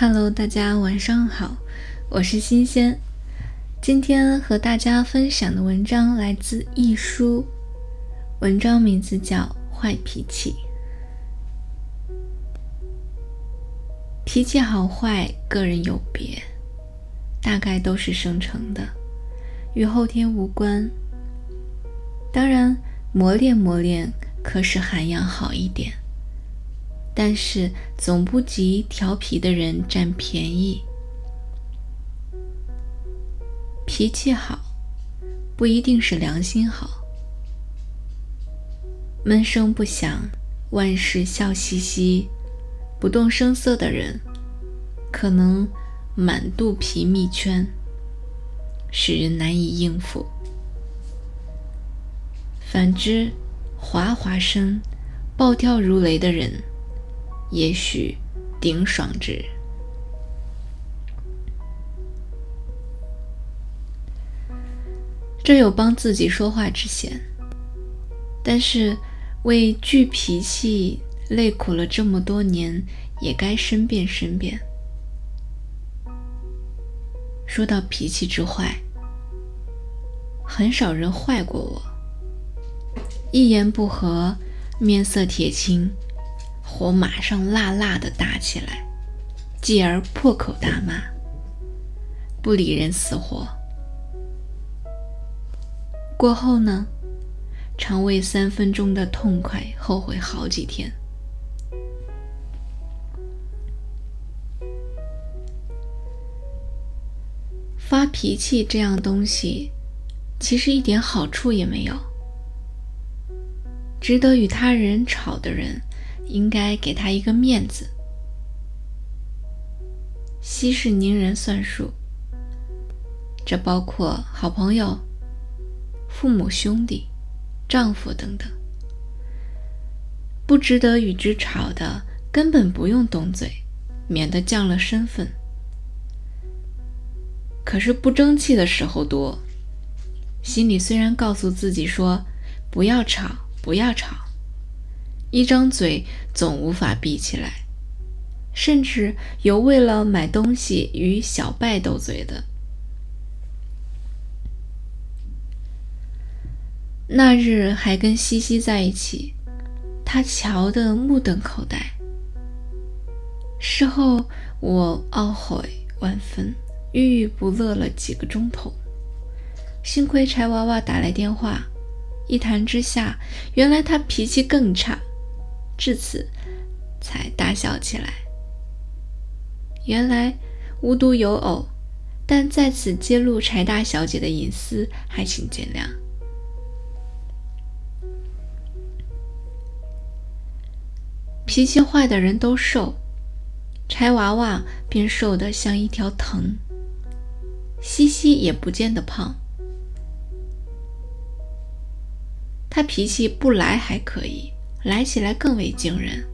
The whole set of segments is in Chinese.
Hello，大家晚上好，我是新鲜。今天和大家分享的文章来自易书，文章名字叫《坏脾气》。脾气好坏，个人有别，大概都是生成的，与后天无关。当然，磨练磨练，可使涵养好一点。但是总不及调皮的人占便宜。脾气好，不一定是良心好。闷声不响，万事笑嘻嘻，不动声色的人，可能满肚皮密圈，使人难以应付。反之，哗哗声，暴跳如雷的人。也许顶爽之。这有帮自己说话之嫌，但是为聚脾气累苦了这么多年，也该申辩申辩。说到脾气之坏，很少人坏过我。一言不合，面色铁青。火马上辣辣的打起来，继而破口大骂，不理人死活。过后呢，常为三分钟的痛快后悔好几天。发脾气这样东西，其实一点好处也没有。值得与他人吵的人。应该给他一个面子。息事宁人算数，这包括好朋友、父母、兄弟、丈夫等等。不值得与之吵的，根本不用动嘴，免得降了身份。可是不争气的时候多，心里虽然告诉自己说不要吵，不要吵。一张嘴总无法闭起来，甚至有为了买东西与小拜斗嘴的。那日还跟西西在一起，他瞧得目瞪口呆。事后我懊悔万分，郁郁不乐了几个钟头。幸亏柴娃娃打来电话，一谈之下，原来他脾气更差。至此，才大笑起来。原来无独有偶，但在此揭露柴大小姐的隐私，还请见谅。脾气坏的人都瘦，柴娃娃便瘦得像一条藤。西西也不见得胖，他脾气不来还可以。来起来更为惊人，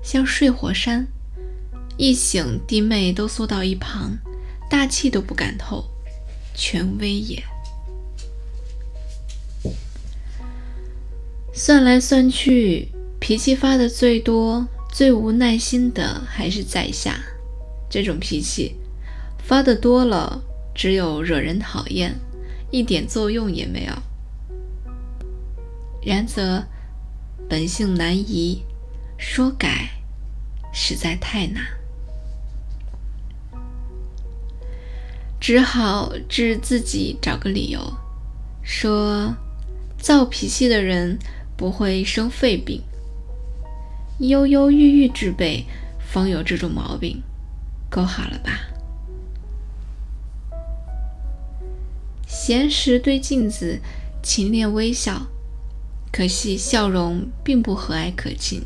像睡火山，一醒弟妹都缩到一旁，大气都不敢透，权威也。算来算去，脾气发的最多、最无耐心的还是在下。这种脾气发的多了，只有惹人讨厌，一点作用也没有。然则。本性难移，说改实在太难，只好治自己找个理由，说躁脾气的人不会生肺病，忧忧郁郁之辈方有这种毛病，够好了吧？闲时对镜子勤练微笑。可惜笑容并不和蔼可亲，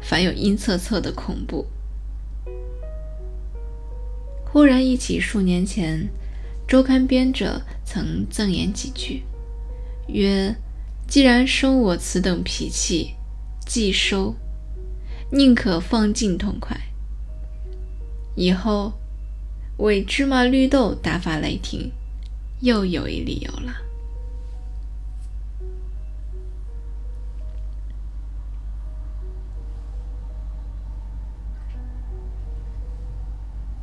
反有阴恻恻的恐怖。忽然忆起数年前，周刊编者曾赠言几句，曰：“既然生我此等脾气，既收，宁可放尽痛快。”以后为芝麻绿豆大发雷霆，又有一理由了。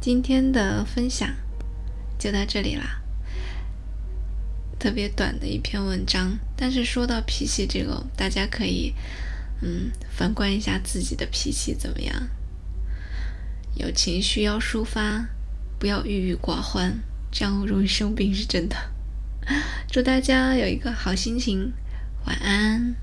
今天的分享就到这里啦，特别短的一篇文章。但是说到脾气这个，大家可以嗯反观一下自己的脾气怎么样。有情绪要抒发，不要郁郁寡欢，这样容易生病是真的。祝大家有一个好心情，晚安。